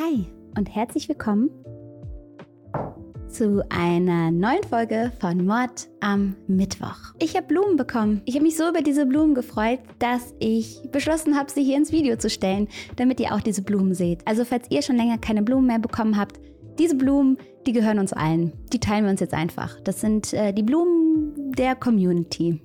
Hi und herzlich willkommen zu einer neuen Folge von Mord am Mittwoch. Ich habe Blumen bekommen. Ich habe mich so über diese Blumen gefreut, dass ich beschlossen habe, sie hier ins Video zu stellen, damit ihr auch diese Blumen seht. Also falls ihr schon länger keine Blumen mehr bekommen habt, diese Blumen, die gehören uns allen. Die teilen wir uns jetzt einfach. Das sind äh, die Blumen der Community.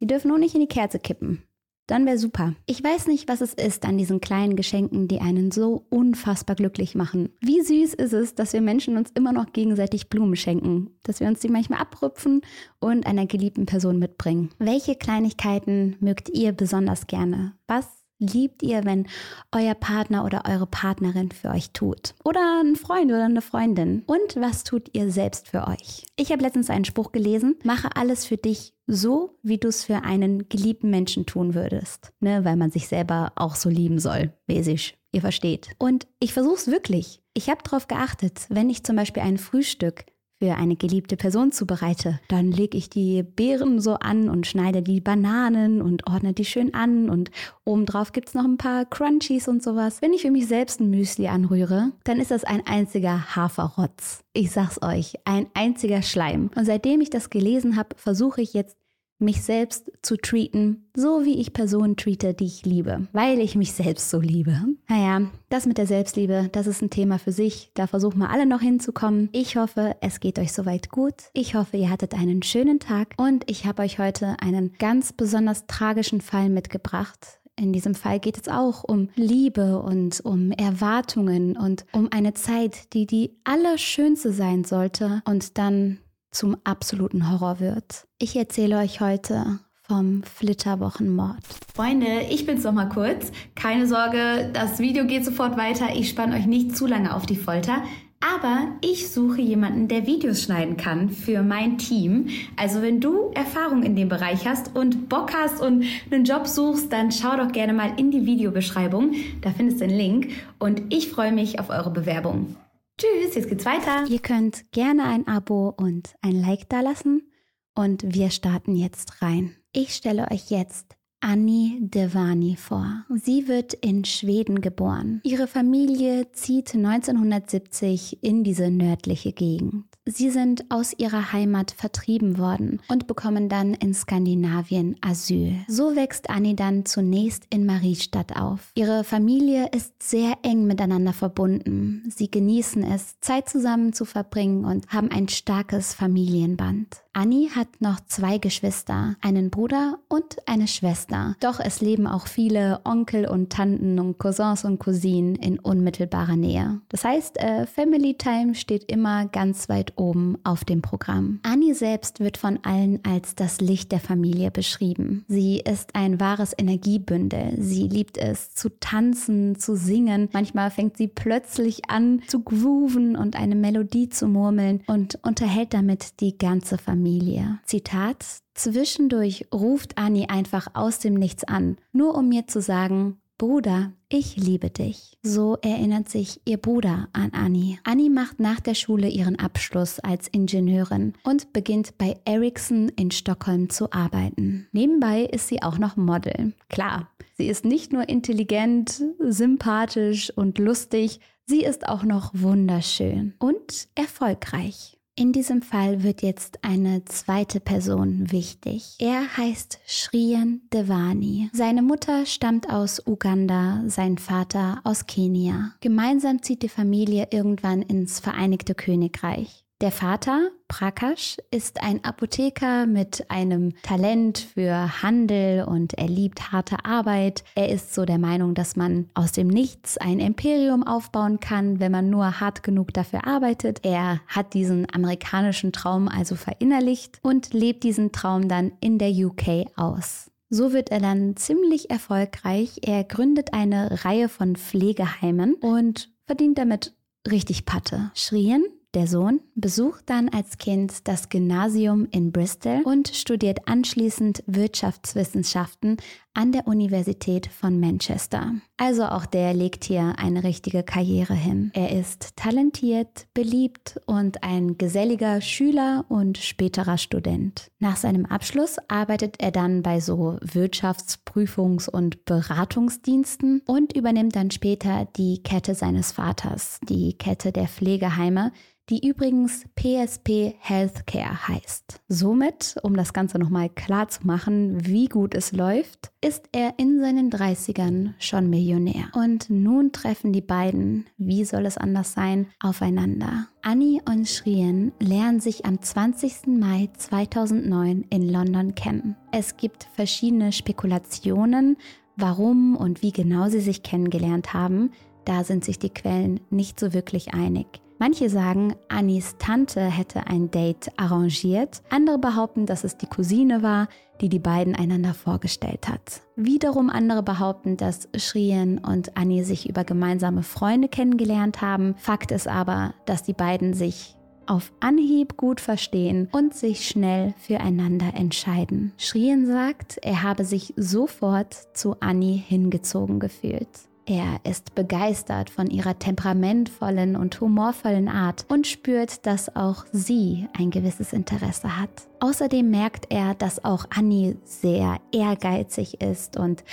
Die dürfen nur nicht in die Kerze kippen. Dann wäre super. Ich weiß nicht, was es ist an diesen kleinen Geschenken, die einen so unfassbar glücklich machen. Wie süß ist es, dass wir Menschen uns immer noch gegenseitig Blumen schenken, dass wir uns die manchmal abrüpfen und einer geliebten Person mitbringen. Welche Kleinigkeiten mögt ihr besonders gerne? Was liebt ihr, wenn euer Partner oder eure Partnerin für euch tut? Oder ein Freund oder eine Freundin? Und was tut ihr selbst für euch? Ich habe letztens einen Spruch gelesen, mache alles für dich so, wie du es für einen geliebten Menschen tun würdest. Ne, weil man sich selber auch so lieben soll, mäßig. Ihr versteht. Und ich versuche es wirklich. Ich habe darauf geachtet, wenn ich zum Beispiel ein Frühstück für eine geliebte Person zubereite, dann lege ich die Beeren so an und schneide die Bananen und ordne die schön an und obendrauf gibt es noch ein paar Crunchies und sowas. Wenn ich für mich selbst ein Müsli anrühre, dann ist das ein einziger Haferrotz. Ich sag's euch, ein einziger Schleim. Und seitdem ich das gelesen habe, versuche ich jetzt mich selbst zu treaten, so wie ich Personen treate, die ich liebe, weil ich mich selbst so liebe. Naja, das mit der Selbstliebe, das ist ein Thema für sich. Da versuchen wir alle noch hinzukommen. Ich hoffe, es geht euch soweit gut. Ich hoffe, ihr hattet einen schönen Tag und ich habe euch heute einen ganz besonders tragischen Fall mitgebracht. In diesem Fall geht es auch um Liebe und um Erwartungen und um eine Zeit, die die allerschönste sein sollte und dann zum absoluten Horror wird. Ich erzähle euch heute vom Flitterwochenmord. Freunde, ich bin's noch mal kurz. Keine Sorge, das Video geht sofort weiter. Ich spanne euch nicht zu lange auf die Folter. Aber ich suche jemanden, der Videos schneiden kann für mein Team. Also wenn du Erfahrung in dem Bereich hast und Bock hast und einen Job suchst, dann schau doch gerne mal in die Videobeschreibung. Da findest du den Link. Und ich freue mich auf eure Bewerbung. Tschüss, jetzt geht's weiter. Ihr könnt gerne ein Abo und ein Like dalassen und wir starten jetzt rein. Ich stelle euch jetzt Annie Devani vor. Sie wird in Schweden geboren. Ihre Familie zieht 1970 in diese nördliche Gegend. Sie sind aus ihrer Heimat vertrieben worden und bekommen dann in Skandinavien Asyl. So wächst Annie dann zunächst in Mariestadt auf. Ihre Familie ist sehr eng miteinander verbunden. Sie genießen es, Zeit zusammen zu verbringen und haben ein starkes Familienband. Annie hat noch zwei Geschwister, einen Bruder und eine Schwester. Doch es leben auch viele Onkel und Tanten und Cousins und Cousinen in unmittelbarer Nähe. Das heißt, äh, Family Time steht immer ganz weit oben auf dem Programm. Annie selbst wird von allen als das Licht der Familie beschrieben. Sie ist ein wahres Energiebündel. Sie liebt es zu tanzen, zu singen. Manchmal fängt sie plötzlich an zu grooven und eine Melodie zu murmeln und unterhält damit die ganze Familie. Zitat, zwischendurch ruft Annie einfach aus dem Nichts an, nur um mir zu sagen, Bruder, ich liebe dich. So erinnert sich ihr Bruder an Annie. Annie macht nach der Schule ihren Abschluss als Ingenieurin und beginnt bei Ericsson in Stockholm zu arbeiten. Nebenbei ist sie auch noch Model. Klar, sie ist nicht nur intelligent, sympathisch und lustig, sie ist auch noch wunderschön und erfolgreich. In diesem Fall wird jetzt eine zweite Person wichtig. Er heißt Shrien Devani. Seine Mutter stammt aus Uganda, sein Vater aus Kenia. Gemeinsam zieht die Familie irgendwann ins Vereinigte Königreich. Der Vater, Prakash, ist ein Apotheker mit einem Talent für Handel und er liebt harte Arbeit. Er ist so der Meinung, dass man aus dem Nichts ein Imperium aufbauen kann, wenn man nur hart genug dafür arbeitet. Er hat diesen amerikanischen Traum also verinnerlicht und lebt diesen Traum dann in der UK aus. So wird er dann ziemlich erfolgreich. Er gründet eine Reihe von Pflegeheimen und verdient damit richtig Patte. Schrien der Sohn besucht dann als Kind das Gymnasium in Bristol und studiert anschließend Wirtschaftswissenschaften an der Universität von Manchester. Also auch der legt hier eine richtige Karriere hin. Er ist talentiert, beliebt und ein geselliger Schüler und späterer Student. Nach seinem Abschluss arbeitet er dann bei so Wirtschaftsprüfungs- und Beratungsdiensten und übernimmt dann später die Kette seines Vaters, die Kette der Pflegeheime, die übrigens PSP Healthcare heißt. Somit, um das Ganze nochmal klar zu machen, wie gut es läuft, ist er in seinen 30ern schon Millionär. Und nun treffen die beiden, wie soll es anders sein, aufeinander. Annie und Shrien lernen sich am 20. Mai 2009 in London kennen. Es gibt verschiedene Spekulationen, warum und wie genau sie sich kennengelernt haben. Da sind sich die Quellen nicht so wirklich einig. Manche sagen, Annis Tante hätte ein Date arrangiert. Andere behaupten, dass es die Cousine war, die die beiden einander vorgestellt hat. Wiederum andere behaupten, dass Shrien und Annie sich über gemeinsame Freunde kennengelernt haben. Fakt ist aber, dass die beiden sich auf Anhieb gut verstehen und sich schnell füreinander entscheiden. Shrien sagt, er habe sich sofort zu Annie hingezogen gefühlt. Er ist begeistert von ihrer temperamentvollen und humorvollen Art und spürt, dass auch sie ein gewisses Interesse hat. Außerdem merkt er, dass auch Annie sehr ehrgeizig ist und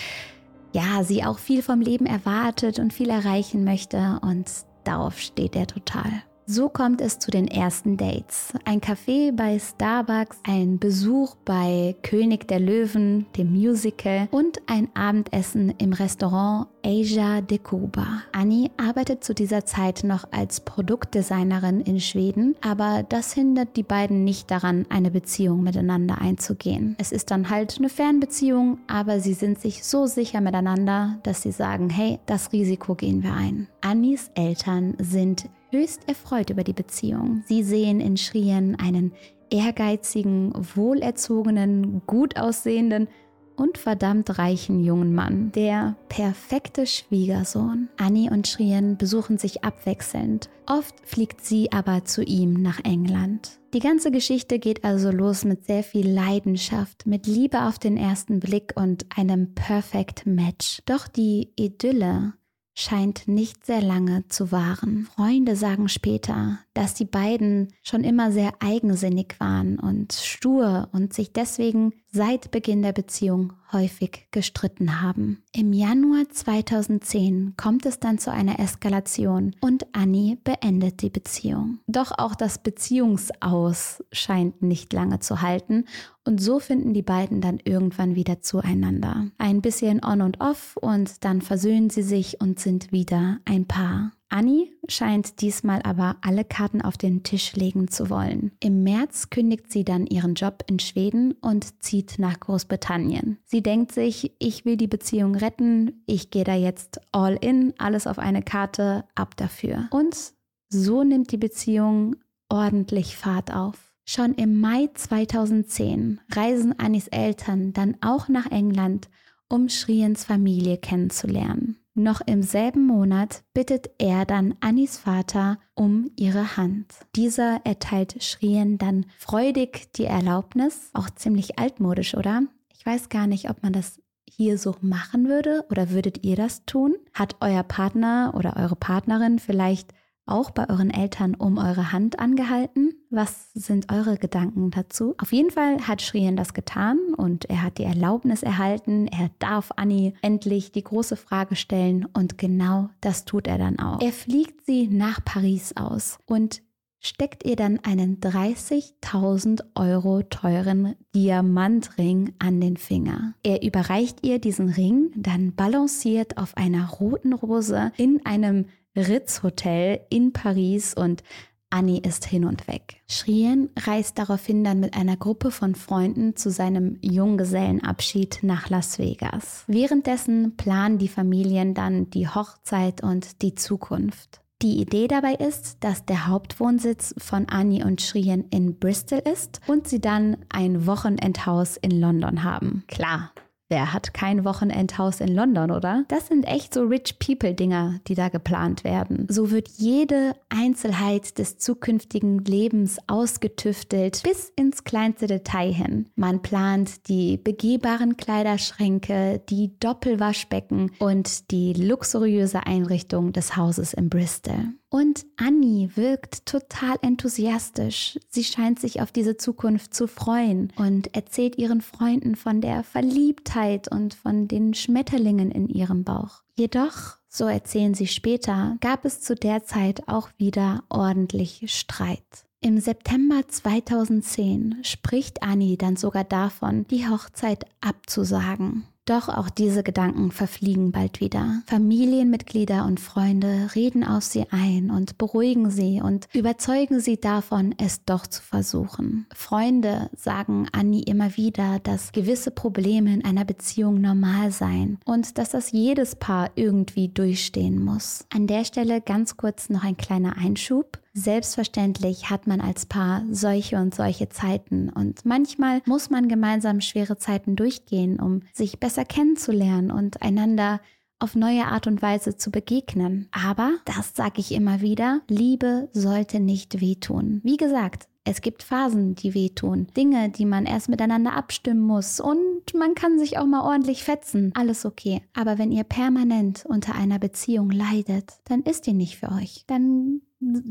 ja, sie auch viel vom Leben erwartet und viel erreichen möchte und darauf steht er total. So kommt es zu den ersten Dates. Ein Café bei Starbucks, ein Besuch bei König der Löwen, dem Musical und ein Abendessen im Restaurant Asia de Cuba. Annie arbeitet zu dieser Zeit noch als Produktdesignerin in Schweden, aber das hindert die beiden nicht daran, eine Beziehung miteinander einzugehen. Es ist dann halt eine Fernbeziehung, aber sie sind sich so sicher miteinander, dass sie sagen, hey, das Risiko gehen wir ein. Annies Eltern sind höchst erfreut über die Beziehung. Sie sehen in Schrien einen ehrgeizigen, wohlerzogenen, gut aussehenden und verdammt reichen jungen Mann. Der perfekte Schwiegersohn. Annie und Shrien besuchen sich abwechselnd. Oft fliegt sie aber zu ihm nach England. Die ganze Geschichte geht also los mit sehr viel Leidenschaft, mit Liebe auf den ersten Blick und einem Perfect Match. Doch die Idylle scheint nicht sehr lange zu wahren. Freunde sagen später, dass die beiden schon immer sehr eigensinnig waren und stur und sich deswegen seit Beginn der Beziehung häufig gestritten haben. Im Januar 2010 kommt es dann zu einer Eskalation und Annie beendet die Beziehung. Doch auch das Beziehungsaus scheint nicht lange zu halten und so finden die beiden dann irgendwann wieder zueinander. Ein bisschen on und off und dann versöhnen sie sich und sind wieder ein Paar. Annie scheint diesmal aber alle Karten auf den Tisch legen zu wollen. Im März kündigt sie dann ihren Job in Schweden und zieht nach Großbritannien. Sie denkt sich, ich will die Beziehung retten, ich gehe da jetzt all in, alles auf eine Karte, ab dafür. Und so nimmt die Beziehung ordentlich Fahrt auf. Schon im Mai 2010 reisen Annis Eltern dann auch nach England, um Schriens Familie kennenzulernen. Noch im selben Monat bittet er dann Annis Vater um ihre Hand. Dieser erteilt Schrien dann freudig die Erlaubnis, auch ziemlich altmodisch, oder? Ich weiß gar nicht, ob man das hier so machen würde oder würdet ihr das tun? Hat euer Partner oder eure Partnerin vielleicht auch bei euren Eltern um eure Hand angehalten? Was sind eure Gedanken dazu? Auf jeden Fall hat Shrien das getan und er hat die Erlaubnis erhalten. Er darf Annie endlich die große Frage stellen und genau das tut er dann auch. Er fliegt sie nach Paris aus und steckt ihr dann einen 30.000 Euro teuren Diamantring an den Finger. Er überreicht ihr diesen Ring, dann balanciert auf einer roten Rose in einem Ritz-Hotel in Paris und Annie ist hin und weg. Shrien reist daraufhin dann mit einer Gruppe von Freunden zu seinem Junggesellenabschied nach Las Vegas. Währenddessen planen die Familien dann die Hochzeit und die Zukunft. Die Idee dabei ist, dass der Hauptwohnsitz von Annie und Shrien in Bristol ist und sie dann ein Wochenendhaus in London haben. Klar, Wer hat kein Wochenendhaus in London, oder? Das sind echt so Rich People-Dinger, die da geplant werden. So wird jede Einzelheit des zukünftigen Lebens ausgetüftelt bis ins kleinste Detail hin. Man plant die begehbaren Kleiderschränke, die Doppelwaschbecken und die luxuriöse Einrichtung des Hauses in Bristol. Und Annie wirkt total enthusiastisch. Sie scheint sich auf diese Zukunft zu freuen und erzählt ihren Freunden von der Verliebtheit und von den Schmetterlingen in ihrem Bauch. Jedoch, so erzählen sie später, gab es zu der Zeit auch wieder ordentlich Streit. Im September 2010 spricht Annie dann sogar davon, die Hochzeit abzusagen. Doch auch diese Gedanken verfliegen bald wieder. Familienmitglieder und Freunde reden auf sie ein und beruhigen sie und überzeugen sie davon, es doch zu versuchen. Freunde sagen Annie immer wieder, dass gewisse Probleme in einer Beziehung normal seien und dass das jedes Paar irgendwie durchstehen muss. An der Stelle ganz kurz noch ein kleiner Einschub. Selbstverständlich hat man als Paar solche und solche Zeiten und manchmal muss man gemeinsam schwere Zeiten durchgehen, um sich besser kennenzulernen und einander auf neue Art und Weise zu begegnen. Aber, das sage ich immer wieder, Liebe sollte nicht wehtun. Wie gesagt, es gibt Phasen, die wehtun, Dinge, die man erst miteinander abstimmen muss und man kann sich auch mal ordentlich fetzen. Alles okay. Aber wenn ihr permanent unter einer Beziehung leidet, dann ist die nicht für euch. Dann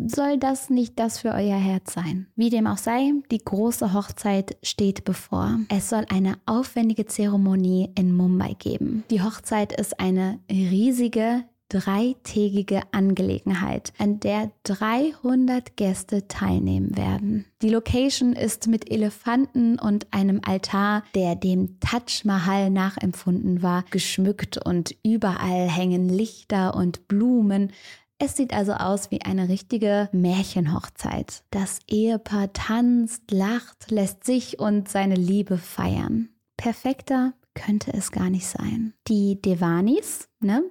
soll das nicht das für euer Herz sein. Wie dem auch sei, die große Hochzeit steht bevor. Es soll eine aufwendige Zeremonie in Mumbai geben. Die Hochzeit ist eine riesige dreitägige Angelegenheit, an der 300 Gäste teilnehmen werden. Die Location ist mit Elefanten und einem Altar, der dem Taj Mahal nachempfunden war, geschmückt und überall hängen Lichter und Blumen. Es sieht also aus wie eine richtige Märchenhochzeit. Das Ehepaar tanzt, lacht, lässt sich und seine Liebe feiern. Perfekter könnte es gar nicht sein. Die Devanis, ne,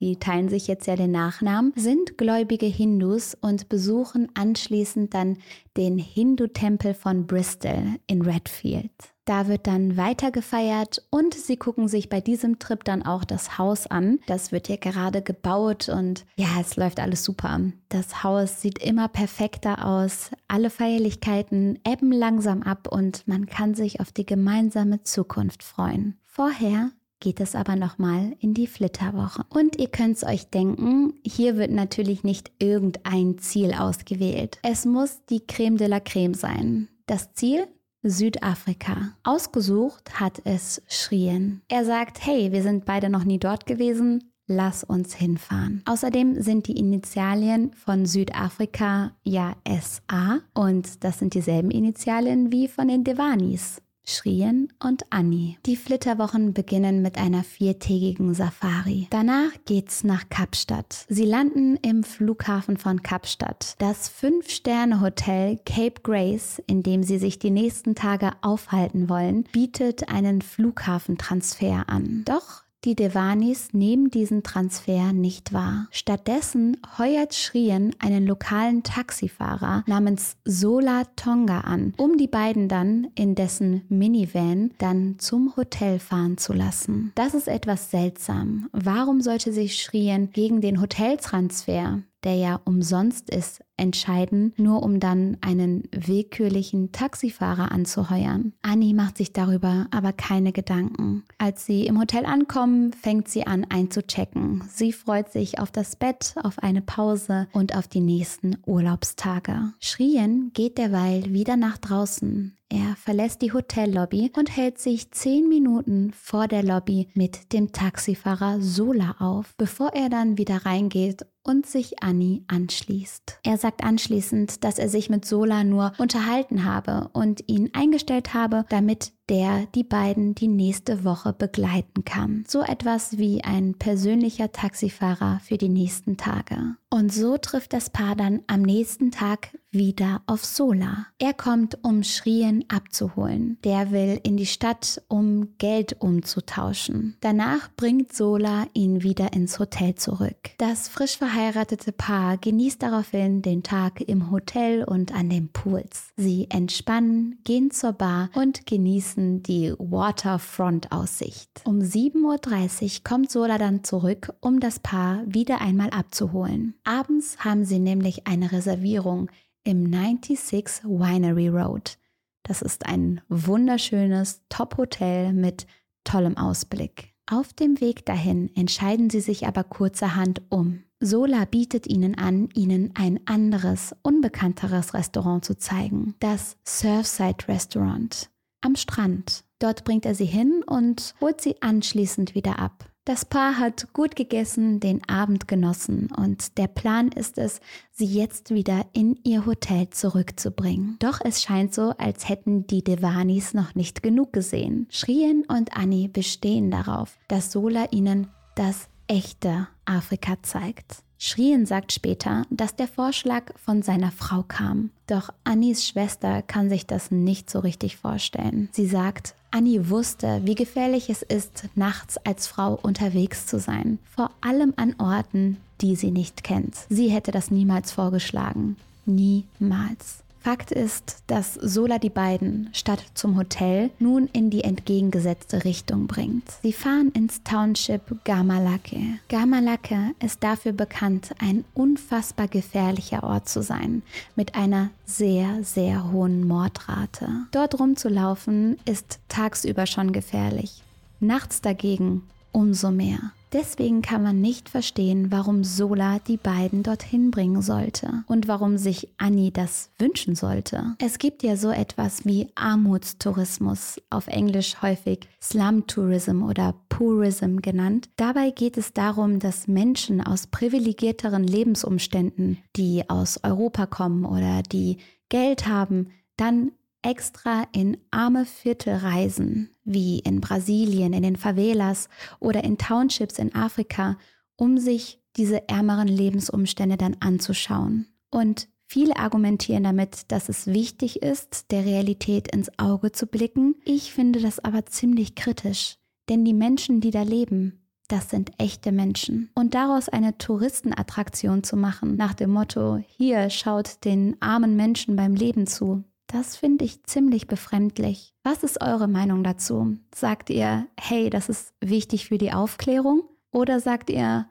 die teilen sich jetzt ja den Nachnamen, sind gläubige Hindus und besuchen anschließend dann den Hindu-Tempel von Bristol in Redfield. Da wird dann weiter gefeiert und sie gucken sich bei diesem Trip dann auch das Haus an. Das wird ja gerade gebaut und ja, es läuft alles super. Das Haus sieht immer perfekter aus. Alle Feierlichkeiten ebben langsam ab und man kann sich auf die gemeinsame Zukunft freuen. Vorher geht es aber nochmal in die Flitterwoche. Und ihr könnt es euch denken, hier wird natürlich nicht irgendein Ziel ausgewählt. Es muss die Creme de la Creme sein. Das Ziel? Südafrika. Ausgesucht hat es Schrien. Er sagt, hey, wir sind beide noch nie dort gewesen, lass uns hinfahren. Außerdem sind die Initialien von Südafrika ja SA und das sind dieselben Initialien wie von den Devanis. Schrien und Annie. Die Flitterwochen beginnen mit einer viertägigen Safari. Danach geht's nach Kapstadt. Sie landen im Flughafen von Kapstadt. Das Fünf-Sterne-Hotel Cape Grace, in dem sie sich die nächsten Tage aufhalten wollen, bietet einen Flughafentransfer an. Doch die Devanis nehmen diesen Transfer nicht wahr. Stattdessen heuert Shrien einen lokalen Taxifahrer namens Sola Tonga an, um die beiden dann in dessen Minivan dann zum Hotel fahren zu lassen. Das ist etwas seltsam. Warum sollte sich Shrien gegen den Hoteltransfer der ja umsonst ist, entscheiden, nur um dann einen willkürlichen Taxifahrer anzuheuern. Annie macht sich darüber aber keine Gedanken. Als sie im Hotel ankommen, fängt sie an einzuchecken. Sie freut sich auf das Bett, auf eine Pause und auf die nächsten Urlaubstage. Schrien geht derweil wieder nach draußen. Er verlässt die Hotellobby und hält sich zehn Minuten vor der Lobby mit dem Taxifahrer Sola auf, bevor er dann wieder reingeht und sich Annie anschließt. Er sagt anschließend, dass er sich mit Sola nur unterhalten habe und ihn eingestellt habe, damit der die beiden die nächste Woche begleiten kann. So etwas wie ein persönlicher Taxifahrer für die nächsten Tage. Und so trifft das Paar dann am nächsten Tag wieder auf Sola. Er kommt, um Schrien abzuholen. Der will in die Stadt, um Geld umzutauschen. Danach bringt Sola ihn wieder ins Hotel zurück. Das frisch verheiratete Paar genießt daraufhin den Tag im Hotel und an den Pools. Sie entspannen, gehen zur Bar und genießen genießen die Waterfront-Aussicht. Um 7.30 Uhr kommt Sola dann zurück, um das Paar wieder einmal abzuholen. Abends haben sie nämlich eine Reservierung im 96 Winery Road. Das ist ein wunderschönes Top-Hotel mit tollem Ausblick. Auf dem Weg dahin entscheiden sie sich aber kurzerhand um. Sola bietet ihnen an, ihnen ein anderes, unbekannteres Restaurant zu zeigen. Das Surfside Restaurant am Strand. Dort bringt er sie hin und holt sie anschließend wieder ab. Das Paar hat gut gegessen, den Abend genossen und der Plan ist es, sie jetzt wieder in ihr Hotel zurückzubringen. Doch es scheint so, als hätten die Devanis noch nicht genug gesehen. Shrien und Annie bestehen darauf, dass Sola ihnen das echte Afrika zeigt. Schrien sagt später, dass der Vorschlag von seiner Frau kam. Doch Annis Schwester kann sich das nicht so richtig vorstellen. Sie sagt, Annie wusste, wie gefährlich es ist, nachts als Frau unterwegs zu sein. Vor allem an Orten, die sie nicht kennt. Sie hätte das niemals vorgeschlagen. Niemals. Fakt ist, dass Sola die beiden statt zum Hotel nun in die entgegengesetzte Richtung bringt. Sie fahren ins Township Gamalake. Gamalake ist dafür bekannt, ein unfassbar gefährlicher Ort zu sein, mit einer sehr, sehr hohen Mordrate. Dort rumzulaufen ist tagsüber schon gefährlich, nachts dagegen umso mehr. Deswegen kann man nicht verstehen, warum Sola die beiden dorthin bringen sollte und warum sich Annie das wünschen sollte. Es gibt ja so etwas wie Armutstourismus, auf Englisch häufig Slum Tourism oder Tourism genannt. Dabei geht es darum, dass Menschen aus privilegierteren Lebensumständen, die aus Europa kommen oder die Geld haben, dann extra in arme Viertel reisen, wie in Brasilien, in den Favelas oder in Townships in Afrika, um sich diese ärmeren Lebensumstände dann anzuschauen. Und viele argumentieren damit, dass es wichtig ist, der Realität ins Auge zu blicken. Ich finde das aber ziemlich kritisch, denn die Menschen, die da leben, das sind echte Menschen. Und daraus eine Touristenattraktion zu machen, nach dem Motto, hier schaut den armen Menschen beim Leben zu, das finde ich ziemlich befremdlich. Was ist eure Meinung dazu? Sagt ihr, hey, das ist wichtig für die Aufklärung? Oder sagt ihr,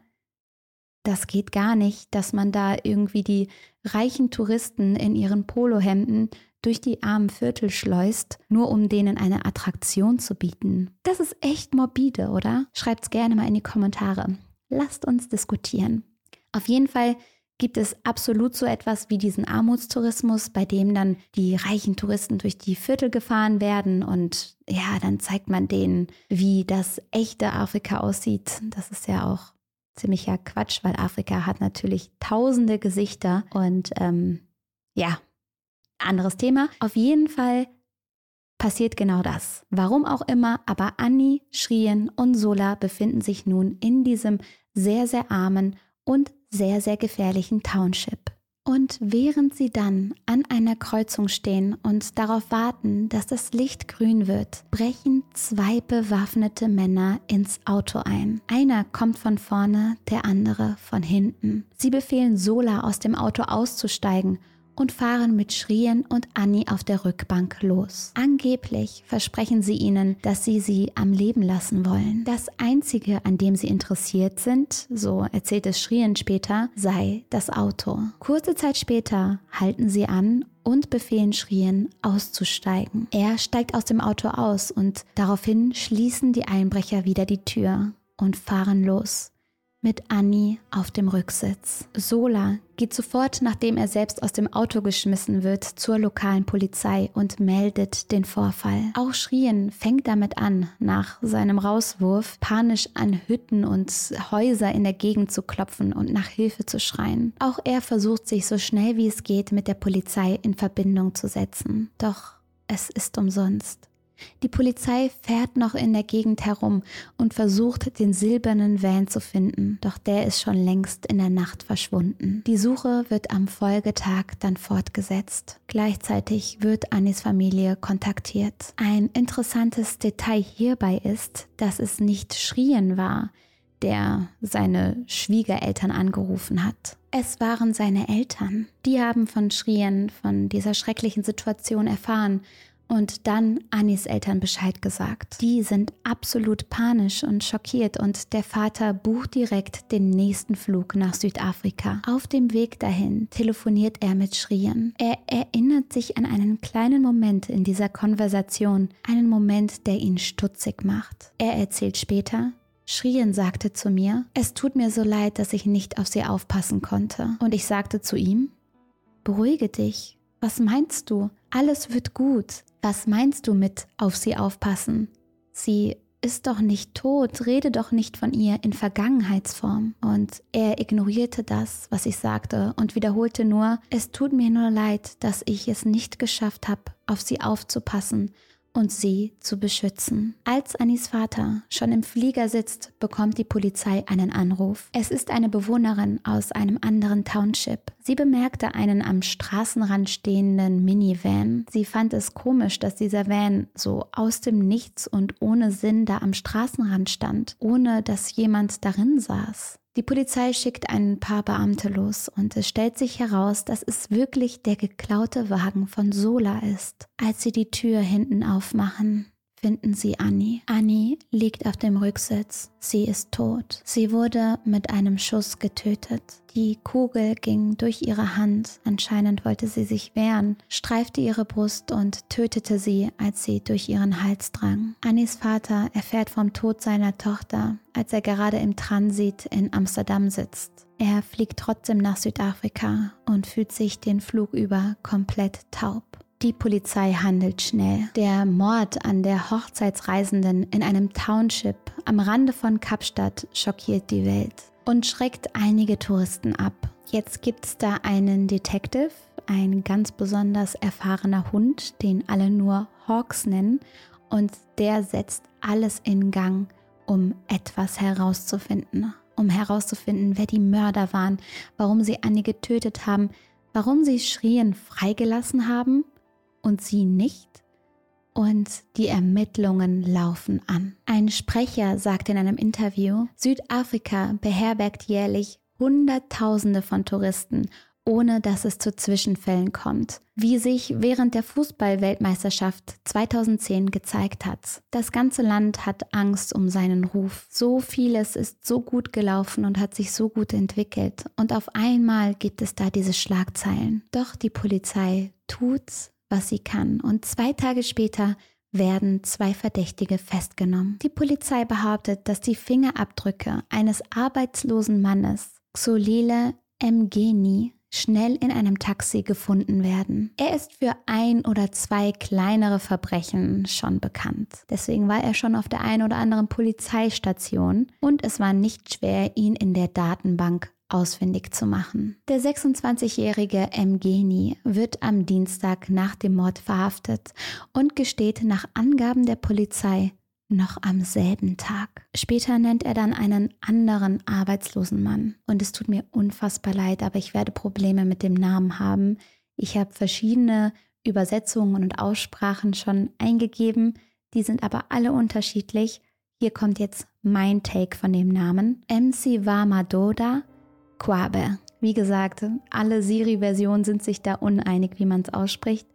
das geht gar nicht, dass man da irgendwie die reichen Touristen in ihren Polohemden durch die armen Viertel schleust, nur um denen eine Attraktion zu bieten. Das ist echt morbide, oder? Schreibt's gerne mal in die Kommentare. Lasst uns diskutieren. Auf jeden Fall gibt es absolut so etwas wie diesen Armutstourismus, bei dem dann die reichen Touristen durch die Viertel gefahren werden und ja, dann zeigt man denen, wie das echte Afrika aussieht. Das ist ja auch ziemlicher Quatsch, weil Afrika hat natürlich tausende Gesichter und ähm, ja, anderes Thema. Auf jeden Fall passiert genau das. Warum auch immer, aber Annie, Shrien und Sola befinden sich nun in diesem sehr, sehr armen und sehr, sehr gefährlichen Township. Und während sie dann an einer Kreuzung stehen und darauf warten, dass das Licht grün wird, brechen zwei bewaffnete Männer ins Auto ein. Einer kommt von vorne, der andere von hinten. Sie befehlen Sola aus dem Auto auszusteigen und fahren mit Schrien und Annie auf der Rückbank los. Angeblich versprechen sie ihnen, dass sie sie am Leben lassen wollen. Das Einzige, an dem sie interessiert sind, so erzählt es Schrien später, sei das Auto. Kurze Zeit später halten sie an und befehlen Schrien auszusteigen. Er steigt aus dem Auto aus und daraufhin schließen die Einbrecher wieder die Tür und fahren los mit Annie auf dem Rücksitz. Sola geht sofort, nachdem er selbst aus dem Auto geschmissen wird, zur lokalen Polizei und meldet den Vorfall. Auch Schrien fängt damit an, nach seinem Rauswurf panisch an Hütten und Häuser in der Gegend zu klopfen und nach Hilfe zu schreien. Auch er versucht sich so schnell wie es geht mit der Polizei in Verbindung zu setzen. Doch es ist umsonst. Die Polizei fährt noch in der Gegend herum und versucht, den silbernen Van zu finden, doch der ist schon längst in der Nacht verschwunden. Die Suche wird am Folgetag dann fortgesetzt. Gleichzeitig wird Annis Familie kontaktiert. Ein interessantes Detail hierbei ist, dass es nicht Schrien war, der seine Schwiegereltern angerufen hat. Es waren seine Eltern. Die haben von Schrien, von dieser schrecklichen Situation erfahren und dann Annis Eltern Bescheid gesagt. Die sind absolut panisch und schockiert und der Vater bucht direkt den nächsten Flug nach Südafrika. Auf dem Weg dahin telefoniert er mit Schrien. Er erinnert sich an einen kleinen Moment in dieser Konversation, einen Moment, der ihn stutzig macht. Er erzählt später, Schrien sagte zu mir, es tut mir so leid, dass ich nicht auf sie aufpassen konnte. Und ich sagte zu ihm, beruhige dich. Was meinst du? Alles wird gut. Was meinst du mit auf sie aufpassen? Sie ist doch nicht tot, rede doch nicht von ihr in Vergangenheitsform. Und er ignorierte das, was ich sagte, und wiederholte nur, es tut mir nur leid, dass ich es nicht geschafft habe, auf sie aufzupassen und sie zu beschützen. Als Anis Vater schon im Flieger sitzt, bekommt die Polizei einen Anruf. Es ist eine Bewohnerin aus einem anderen Township. Sie bemerkte einen am Straßenrand stehenden Minivan. Sie fand es komisch, dass dieser Van so aus dem Nichts und ohne Sinn da am Straßenrand stand, ohne dass jemand darin saß. Die Polizei schickt ein paar Beamte los und es stellt sich heraus, dass es wirklich der geklaute Wagen von Sola ist. Als sie die Tür hinten aufmachen, finden sie Annie. Annie liegt auf dem Rücksitz. Sie ist tot. Sie wurde mit einem Schuss getötet. Die Kugel ging durch ihre Hand. Anscheinend wollte sie sich wehren, streifte ihre Brust und tötete sie, als sie durch ihren Hals drang. Annies Vater erfährt vom Tod seiner Tochter, als er gerade im Transit in Amsterdam sitzt. Er fliegt trotzdem nach Südafrika und fühlt sich den Flug über komplett taub. Die Polizei handelt schnell. Der Mord an der Hochzeitsreisenden in einem Township am Rande von Kapstadt schockiert die Welt und schreckt einige Touristen ab. Jetzt gibt es da einen Detective, ein ganz besonders erfahrener Hund, den alle nur Hawks nennen, und der setzt alles in Gang, um etwas herauszufinden. Um herauszufinden, wer die Mörder waren, warum sie Annie getötet haben, warum sie Schrien freigelassen haben und sie nicht? Und die Ermittlungen laufen an. Ein Sprecher sagte in einem Interview, Südafrika beherbergt jährlich Hunderttausende von Touristen, ohne dass es zu Zwischenfällen kommt, wie sich während der Fußballweltmeisterschaft 2010 gezeigt hat. Das ganze Land hat Angst um seinen Ruf. So vieles ist so gut gelaufen und hat sich so gut entwickelt. Und auf einmal gibt es da diese Schlagzeilen. Doch die Polizei tut's was sie kann. Und zwei Tage später werden zwei Verdächtige festgenommen. Die Polizei behauptet, dass die Fingerabdrücke eines arbeitslosen Mannes, Xolele Mgeni, schnell in einem Taxi gefunden werden. Er ist für ein oder zwei kleinere Verbrechen schon bekannt. Deswegen war er schon auf der einen oder anderen Polizeistation und es war nicht schwer, ihn in der Datenbank ausfindig zu machen. Der 26-jährige Mgeni wird am Dienstag nach dem Mord verhaftet und gesteht nach Angaben der Polizei noch am selben Tag. Später nennt er dann einen anderen arbeitslosen Mann. Und es tut mir unfassbar leid, aber ich werde Probleme mit dem Namen haben. Ich habe verschiedene Übersetzungen und Aussprachen schon eingegeben, die sind aber alle unterschiedlich. Hier kommt jetzt mein Take von dem Namen. MC Wamadoda Quabe. Wie gesagt, alle Siri-Versionen sind sich da uneinig, wie man es ausspricht.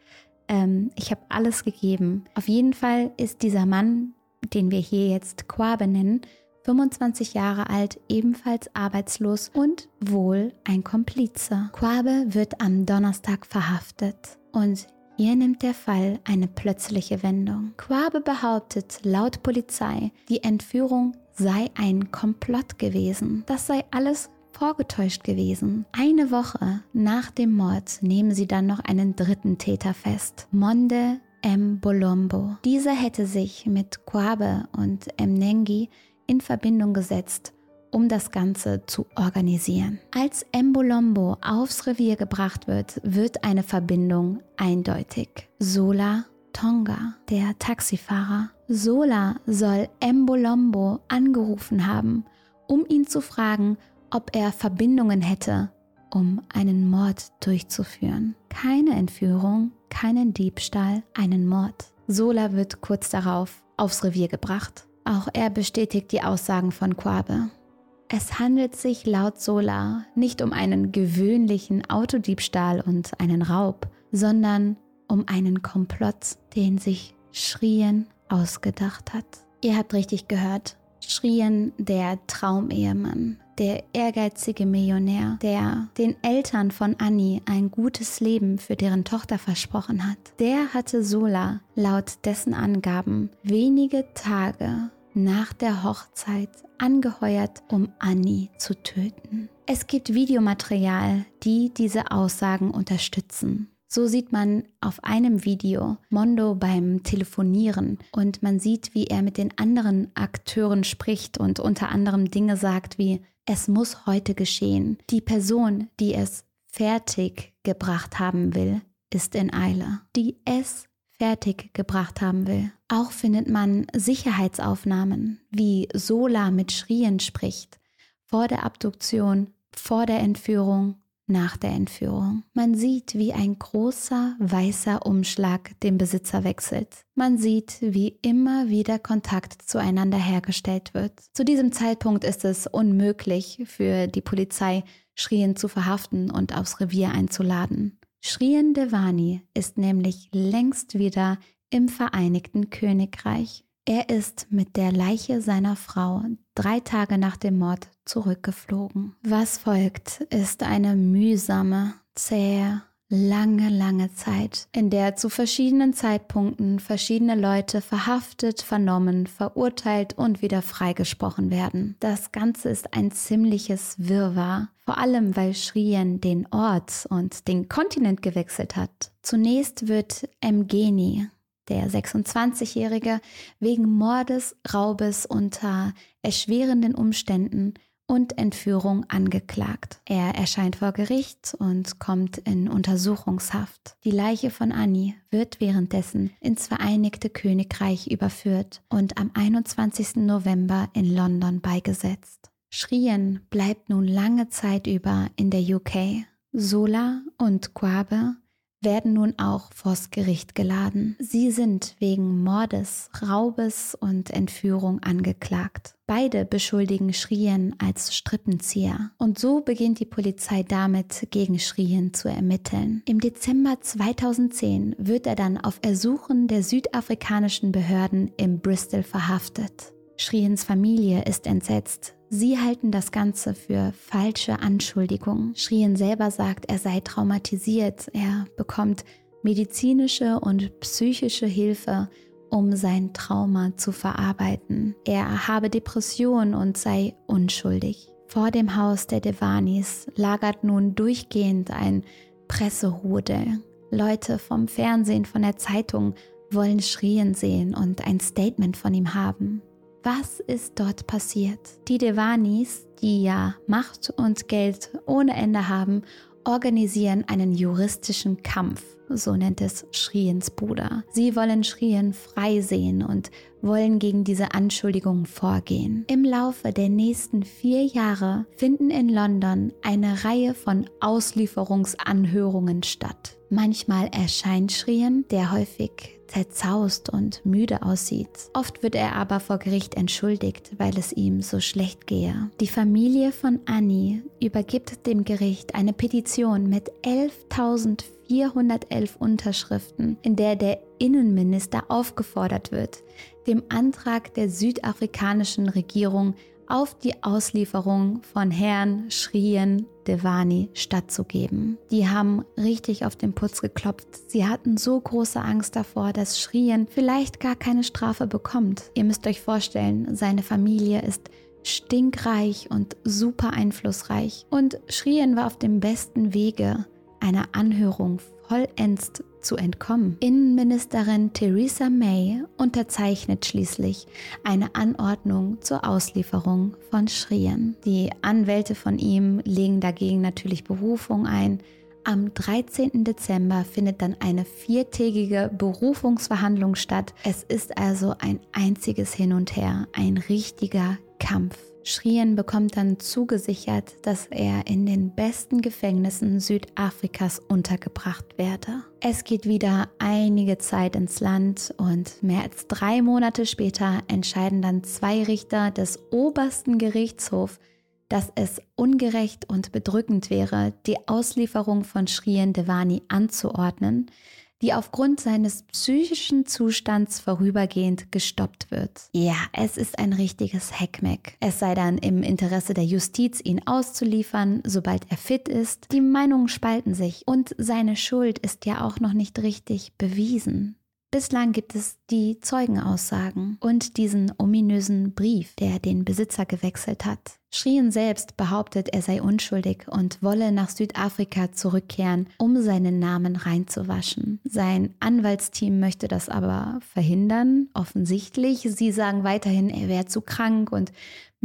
Ähm, ich habe alles gegeben. Auf jeden Fall ist dieser Mann, den wir hier jetzt Quabe nennen, 25 Jahre alt, ebenfalls arbeitslos und wohl ein Komplize. Quabe wird am Donnerstag verhaftet und hier nimmt der Fall eine plötzliche Wendung. Quabe behauptet laut Polizei, die Entführung sei ein Komplott gewesen. Das sei alles vorgetäuscht gewesen. Eine Woche nach dem Mord nehmen sie dann noch einen dritten Täter fest, Monde M. Bolombo. Dieser hätte sich mit Kwabe und Mnengi in Verbindung gesetzt, um das Ganze zu organisieren. Als Mbolombo aufs Revier gebracht wird, wird eine Verbindung eindeutig. Sola Tonga, der Taxifahrer. Sola soll Mbolombo angerufen haben, um ihn zu fragen, ob er Verbindungen hätte, um einen Mord durchzuführen. Keine Entführung, keinen Diebstahl, einen Mord. Sola wird kurz darauf aufs Revier gebracht. Auch er bestätigt die Aussagen von Quabe. Es handelt sich laut Sola nicht um einen gewöhnlichen Autodiebstahl und einen Raub, sondern um einen Komplott, den sich Schrien ausgedacht hat. Ihr habt richtig gehört. Schrien der Traumehemann, der ehrgeizige Millionär, der den Eltern von Annie ein gutes Leben für deren Tochter versprochen hat. Der hatte Sola laut dessen Angaben wenige Tage nach der Hochzeit angeheuert, um Annie zu töten. Es gibt Videomaterial, die diese Aussagen unterstützen. So sieht man auf einem Video Mondo beim Telefonieren und man sieht, wie er mit den anderen Akteuren spricht und unter anderem Dinge sagt wie, es muss heute geschehen. Die Person, die es fertig gebracht haben will, ist in Eile. Die es fertig gebracht haben will. Auch findet man Sicherheitsaufnahmen, wie Sola mit Schrien spricht, vor der Abduktion, vor der Entführung, nach der Entführung. Man sieht, wie ein großer weißer Umschlag den Besitzer wechselt. Man sieht, wie immer wieder Kontakt zueinander hergestellt wird. Zu diesem Zeitpunkt ist es unmöglich für die Polizei, Schrien zu verhaften und aufs Revier einzuladen. Shrien Devani ist nämlich längst wieder im Vereinigten Königreich. Er ist mit der Leiche seiner Frau drei Tage nach dem Mord zurückgeflogen. Was folgt, ist eine mühsame, zähe, lange, lange Zeit, in der zu verschiedenen Zeitpunkten verschiedene Leute verhaftet, vernommen, verurteilt und wieder freigesprochen werden. Das Ganze ist ein ziemliches Wirrwarr, vor allem weil Shrien den Ort und den Kontinent gewechselt hat. Zunächst wird Emgeni, der 26-Jährige, wegen Mordes, Raubes unter erschwerenden Umständen und Entführung angeklagt. Er erscheint vor Gericht und kommt in Untersuchungshaft. Die Leiche von Annie wird währenddessen ins Vereinigte Königreich überführt und am 21. November in London beigesetzt. Schrien bleibt nun lange Zeit über in der UK. Sola und Quabe werden nun auch vors Gericht geladen. Sie sind wegen Mordes, Raubes und Entführung angeklagt. Beide beschuldigen Schrien als Strippenzieher. Und so beginnt die Polizei damit, gegen Schrien zu ermitteln. Im Dezember 2010 wird er dann auf Ersuchen der südafrikanischen Behörden in Bristol verhaftet. Schriens Familie ist entsetzt. Sie halten das Ganze für falsche Anschuldigungen. Schrien selber sagt, er sei traumatisiert. Er bekommt medizinische und psychische Hilfe, um sein Trauma zu verarbeiten. Er habe Depressionen und sei unschuldig. Vor dem Haus der Devanis lagert nun durchgehend ein Presserudel. Leute vom Fernsehen, von der Zeitung wollen Schrien sehen und ein Statement von ihm haben. Was ist dort passiert? Die Devanis, die ja Macht und Geld ohne Ende haben, organisieren einen juristischen Kampf, so nennt es Schriens Bruder. Sie wollen Schrien frei sehen und wollen gegen diese Anschuldigungen vorgehen. Im Laufe der nächsten vier Jahre finden in London eine Reihe von Auslieferungsanhörungen statt. Manchmal erscheint Schrien, der häufig zerzaust und müde aussieht. Oft wird er aber vor Gericht entschuldigt, weil es ihm so schlecht gehe. Die Familie von Annie übergibt dem Gericht eine Petition mit 11.411 Unterschriften, in der der Innenminister aufgefordert wird, dem Antrag der südafrikanischen Regierung auf die Auslieferung von Herrn Shrien Devani stattzugeben. Die haben richtig auf den Putz geklopft. Sie hatten so große Angst davor, dass Shrien vielleicht gar keine Strafe bekommt. Ihr müsst euch vorstellen, seine Familie ist stinkreich und super einflussreich. Und Shrien war auf dem besten Wege, einer Anhörung vollends zu entkommen. Innenministerin Theresa May unterzeichnet schließlich eine Anordnung zur Auslieferung von Schrien. Die Anwälte von ihm legen dagegen natürlich Berufung ein. Am 13. Dezember findet dann eine viertägige Berufungsverhandlung statt. Es ist also ein einziges Hin und Her, ein richtiger Kampf. Schrien bekommt dann zugesichert, dass er in den besten Gefängnissen Südafrikas untergebracht werde. Es geht wieder einige Zeit ins Land und mehr als drei Monate später entscheiden dann zwei Richter des obersten Gerichtshofs, dass es ungerecht und bedrückend wäre, die Auslieferung von Shrien Devani anzuordnen, die aufgrund seines psychischen Zustands vorübergehend gestoppt wird. Ja, es ist ein richtiges Heckmeck. Es sei dann im Interesse der Justiz, ihn auszuliefern, sobald er fit ist. Die Meinungen spalten sich und seine Schuld ist ja auch noch nicht richtig bewiesen. Bislang gibt es die Zeugenaussagen und diesen ominösen Brief, der den Besitzer gewechselt hat. Schrien selbst behauptet, er sei unschuldig und wolle nach Südafrika zurückkehren, um seinen Namen reinzuwaschen. Sein Anwaltsteam möchte das aber verhindern, offensichtlich. Sie sagen weiterhin, er wäre zu krank und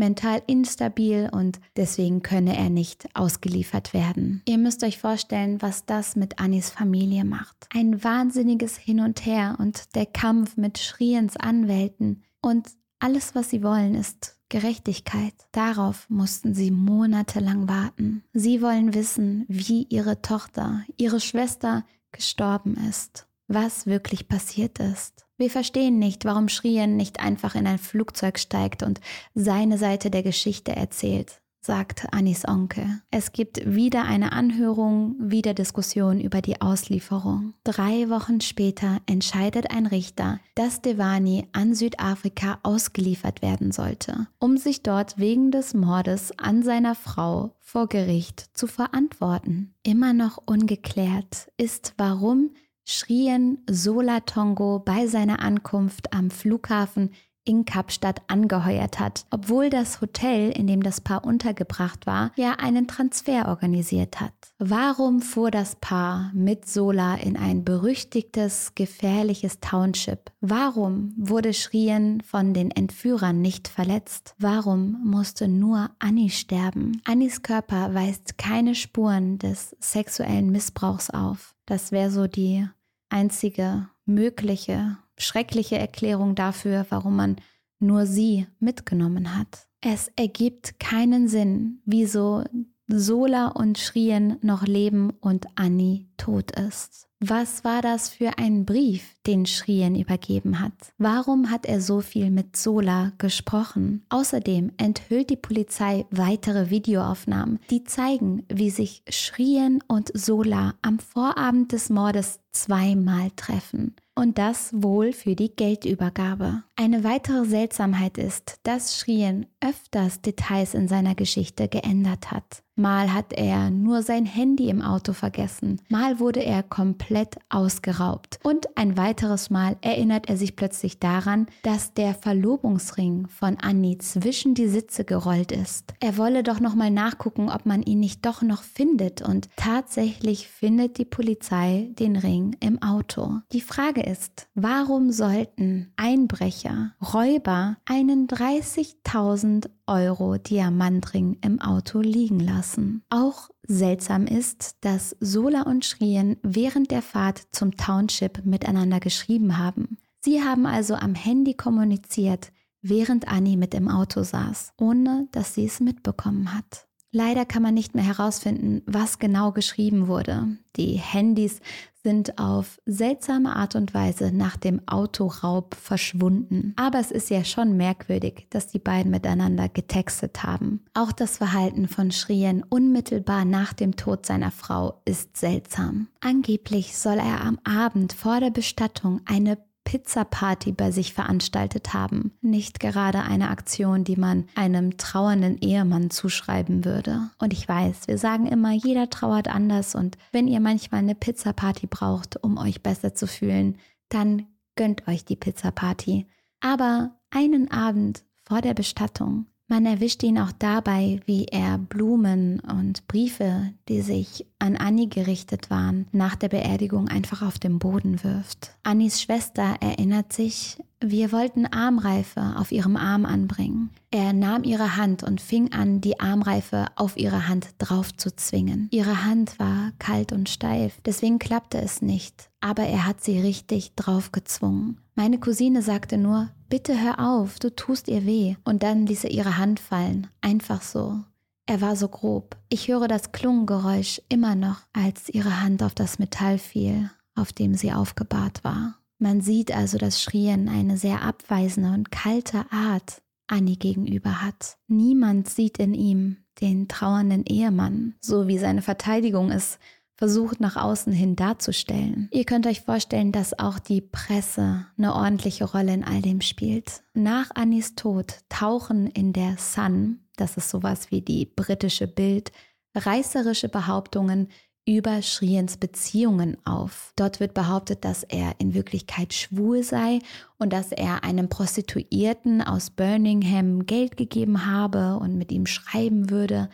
mental instabil und deswegen könne er nicht ausgeliefert werden. Ihr müsst euch vorstellen, was das mit Annis Familie macht. Ein wahnsinniges Hin und Her und der Kampf mit Schriens Anwälten und alles, was sie wollen, ist Gerechtigkeit. Darauf mussten sie monatelang warten. Sie wollen wissen, wie ihre Tochter, ihre Schwester gestorben ist, was wirklich passiert ist. Wir verstehen nicht, warum Schrien nicht einfach in ein Flugzeug steigt und seine Seite der Geschichte erzählt, sagt Anis Onkel. Es gibt wieder eine Anhörung, wieder Diskussion über die Auslieferung. Drei Wochen später entscheidet ein Richter, dass Devani an Südafrika ausgeliefert werden sollte, um sich dort wegen des Mordes an seiner Frau vor Gericht zu verantworten. Immer noch ungeklärt ist, warum schrien Solatongo bei seiner Ankunft am Flughafen in Kapstadt angeheuert hat, obwohl das Hotel, in dem das Paar untergebracht war, ja einen Transfer organisiert hat. Warum fuhr das Paar mit Sola in ein berüchtigtes, gefährliches Township? Warum wurde Schrien von den Entführern nicht verletzt? Warum musste nur Annie sterben? Annies Körper weist keine Spuren des sexuellen Missbrauchs auf. Das wäre so die einzige mögliche, schreckliche Erklärung dafür, warum man nur sie mitgenommen hat. Es ergibt keinen Sinn, wieso Sola und Schrien noch leben und Annie tot ist. Was war das für ein Brief, den Schrien übergeben hat? Warum hat er so viel mit Sola gesprochen? Außerdem enthüllt die Polizei weitere Videoaufnahmen, die zeigen, wie sich Schrien und Sola am Vorabend des Mordes zweimal treffen und das wohl für die Geldübergabe. Eine weitere Seltsamheit ist, dass Schrien öfters Details in seiner Geschichte geändert hat. Mal hat er nur sein Handy im Auto vergessen, mal wurde er komplett ausgeraubt und ein weiteres Mal erinnert er sich plötzlich daran, dass der Verlobungsring von Annie zwischen die Sitze gerollt ist. Er wolle doch noch mal nachgucken, ob man ihn nicht doch noch findet und tatsächlich findet die Polizei den Ring im Auto. Die Frage ist, warum sollten Einbrecher, Räuber einen 30.000 Euro Diamantring im Auto liegen lassen. Auch seltsam ist, dass Sola und Schrien während der Fahrt zum Township miteinander geschrieben haben. Sie haben also am Handy kommuniziert, während Annie mit im Auto saß, ohne dass sie es mitbekommen hat. Leider kann man nicht mehr herausfinden, was genau geschrieben wurde. Die Handys sind auf seltsame Art und Weise nach dem Autoraub verschwunden. Aber es ist ja schon merkwürdig, dass die beiden miteinander getextet haben. Auch das Verhalten von Schrien unmittelbar nach dem Tod seiner Frau ist seltsam. Angeblich soll er am Abend vor der Bestattung eine Pizza-Party bei sich veranstaltet haben. Nicht gerade eine Aktion, die man einem trauernden Ehemann zuschreiben würde. Und ich weiß, wir sagen immer, jeder trauert anders und wenn ihr manchmal eine Pizza-Party braucht, um euch besser zu fühlen, dann gönnt euch die Pizza-Party. Aber einen Abend vor der Bestattung man erwischt ihn auch dabei, wie er Blumen und Briefe, die sich an Annie gerichtet waren, nach der Beerdigung einfach auf den Boden wirft. Annies Schwester erinnert sich, wir wollten Armreife auf ihrem Arm anbringen. Er nahm ihre Hand und fing an, die Armreife auf ihre Hand drauf zu zwingen. Ihre Hand war kalt und steif, deswegen klappte es nicht, aber er hat sie richtig drauf gezwungen. Meine Cousine sagte nur, bitte hör auf, du tust ihr weh. Und dann ließ er ihre Hand fallen, einfach so. Er war so grob. Ich höre das Klungengeräusch immer noch, als ihre Hand auf das Metall fiel, auf dem sie aufgebahrt war. Man sieht also, dass Schrien eine sehr abweisende und kalte Art Annie gegenüber hat. Niemand sieht in ihm den trauernden Ehemann, so wie seine Verteidigung es versucht nach außen hin darzustellen. Ihr könnt euch vorstellen, dass auch die Presse eine ordentliche Rolle in all dem spielt. Nach Annis Tod tauchen in der Sun, das ist sowas wie die britische Bild, reißerische Behauptungen über Schriens Beziehungen auf. Dort wird behauptet, dass er in Wirklichkeit schwul sei und dass er einem Prostituierten aus Birmingham Geld gegeben habe und mit ihm schreiben würde.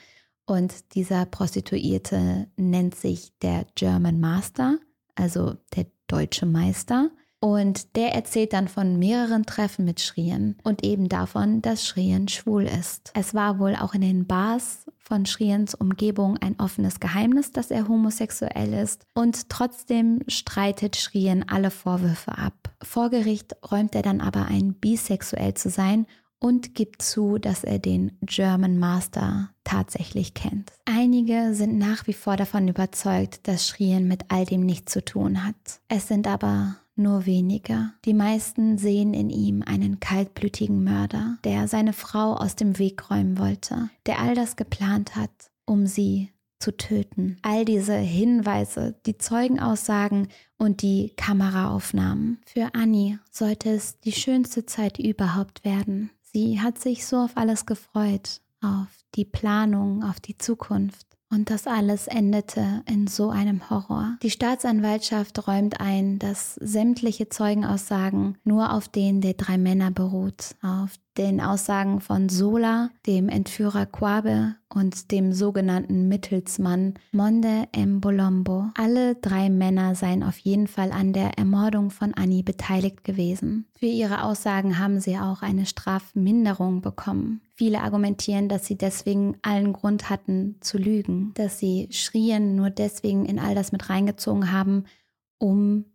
Und dieser Prostituierte nennt sich der German Master, also der deutsche Meister. Und der erzählt dann von mehreren Treffen mit Schrien und eben davon, dass Schrien schwul ist. Es war wohl auch in den Bars von Schriens Umgebung ein offenes Geheimnis, dass er homosexuell ist. Und trotzdem streitet Schrien alle Vorwürfe ab. Vor Gericht räumt er dann aber ein, bisexuell zu sein und gibt zu, dass er den German Master tatsächlich kennt. Einige sind nach wie vor davon überzeugt, dass Schrien mit all dem nichts zu tun hat. Es sind aber nur wenige. Die meisten sehen in ihm einen kaltblütigen Mörder, der seine Frau aus dem Weg räumen wollte, der all das geplant hat, um sie zu töten. All diese Hinweise, die Zeugenaussagen und die Kameraaufnahmen. Für Annie sollte es die schönste Zeit überhaupt werden. Sie hat sich so auf alles gefreut, auf die Planung, auf die Zukunft. Und das alles endete in so einem Horror. Die Staatsanwaltschaft räumt ein, dass sämtliche Zeugenaussagen nur auf denen der drei Männer beruht, auf den Aussagen von Sola, dem Entführer Quabe und dem sogenannten Mittelsmann Monde Mbolombo. Alle drei Männer seien auf jeden Fall an der Ermordung von Annie beteiligt gewesen. Für ihre Aussagen haben sie auch eine Strafminderung bekommen. Viele argumentieren, dass sie deswegen allen Grund hatten zu lügen, dass sie Schrien nur deswegen in all das mit reingezogen haben, um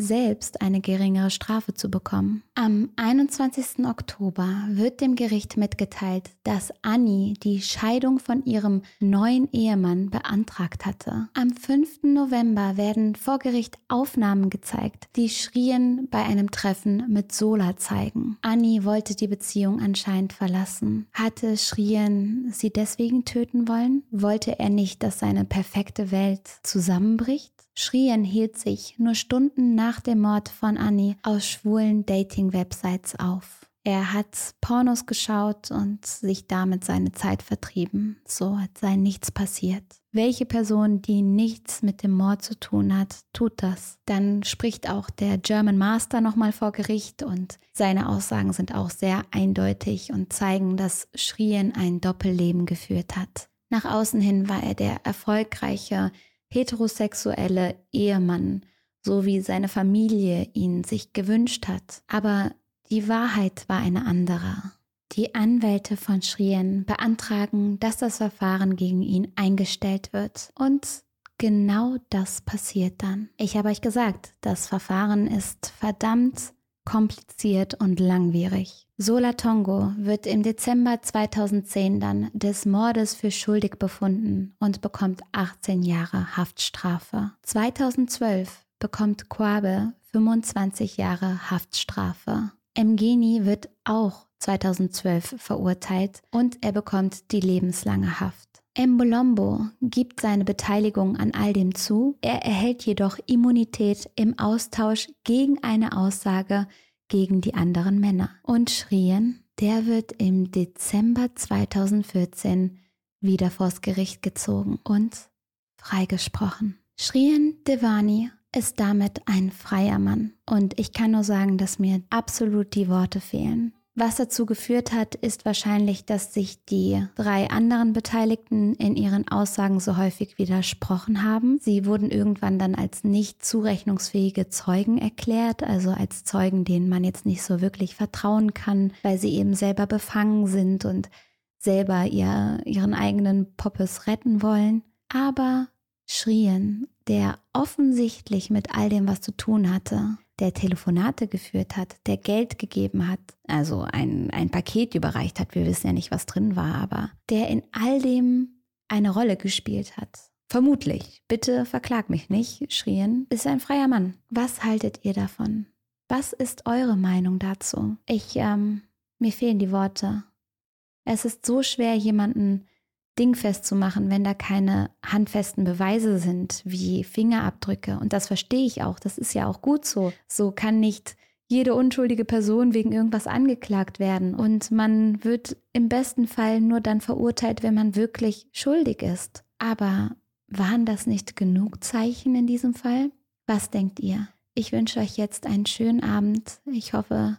selbst eine geringere Strafe zu bekommen. Am 21. Oktober wird dem Gericht mitgeteilt, dass Annie die Scheidung von ihrem neuen Ehemann beantragt hatte. Am 5. November werden vor Gericht Aufnahmen gezeigt, die Schrien bei einem Treffen mit Sola zeigen. Annie wollte die Beziehung anscheinend verlassen. Hatte Schrien sie deswegen töten wollen? Wollte er nicht, dass seine perfekte Welt zusammenbricht? Schrien hielt sich nur Stunden nach dem Mord von Annie aus schwulen Dating-Websites auf. Er hat Pornos geschaut und sich damit seine Zeit vertrieben. So hat sei nichts passiert. Welche Person, die nichts mit dem Mord zu tun hat, tut das? Dann spricht auch der German Master nochmal vor Gericht und seine Aussagen sind auch sehr eindeutig und zeigen, dass Schrien ein Doppelleben geführt hat. Nach außen hin war er der erfolgreiche heterosexuelle Ehemann, so wie seine Familie ihn sich gewünscht hat. Aber die Wahrheit war eine andere. Die Anwälte von Schrien beantragen, dass das Verfahren gegen ihn eingestellt wird. Und genau das passiert dann. Ich habe euch gesagt, das Verfahren ist verdammt kompliziert und langwierig. Sola Tongo wird im Dezember 2010 dann des Mordes für schuldig befunden und bekommt 18 Jahre Haftstrafe. 2012 bekommt Quabe 25 Jahre Haftstrafe. Mgeni wird auch 2012 verurteilt und er bekommt die lebenslange Haft. Mbolombo gibt seine Beteiligung an all dem zu, er erhält jedoch Immunität im Austausch gegen eine Aussage gegen die anderen Männer. Und Schrien, der wird im Dezember 2014 wieder vors Gericht gezogen und freigesprochen. Schrien Devani ist damit ein freier Mann und ich kann nur sagen, dass mir absolut die Worte fehlen. Was dazu geführt hat, ist wahrscheinlich, dass sich die drei anderen Beteiligten in ihren Aussagen so häufig widersprochen haben. Sie wurden irgendwann dann als nicht zurechnungsfähige Zeugen erklärt, also als Zeugen, denen man jetzt nicht so wirklich vertrauen kann, weil sie eben selber befangen sind und selber ihr, ihren eigenen Poppes retten wollen. Aber Schrien, der offensichtlich mit all dem was zu tun hatte, der Telefonate geführt hat, der Geld gegeben hat, also ein, ein Paket überreicht hat, wir wissen ja nicht, was drin war, aber der in all dem eine Rolle gespielt hat. Vermutlich, bitte verklag mich nicht, schrien, ist ein freier Mann. Was haltet ihr davon? Was ist eure Meinung dazu? Ich, ähm, mir fehlen die Worte. Es ist so schwer, jemanden Ding festzumachen, wenn da keine handfesten Beweise sind, wie Fingerabdrücke. Und das verstehe ich auch. Das ist ja auch gut so. So kann nicht jede unschuldige Person wegen irgendwas angeklagt werden. Und man wird im besten Fall nur dann verurteilt, wenn man wirklich schuldig ist. Aber waren das nicht genug Zeichen in diesem Fall? Was denkt ihr? Ich wünsche euch jetzt einen schönen Abend. Ich hoffe,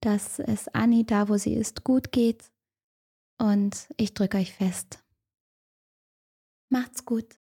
dass es Anni da, wo sie ist, gut geht. Und ich drücke euch fest. Macht's gut.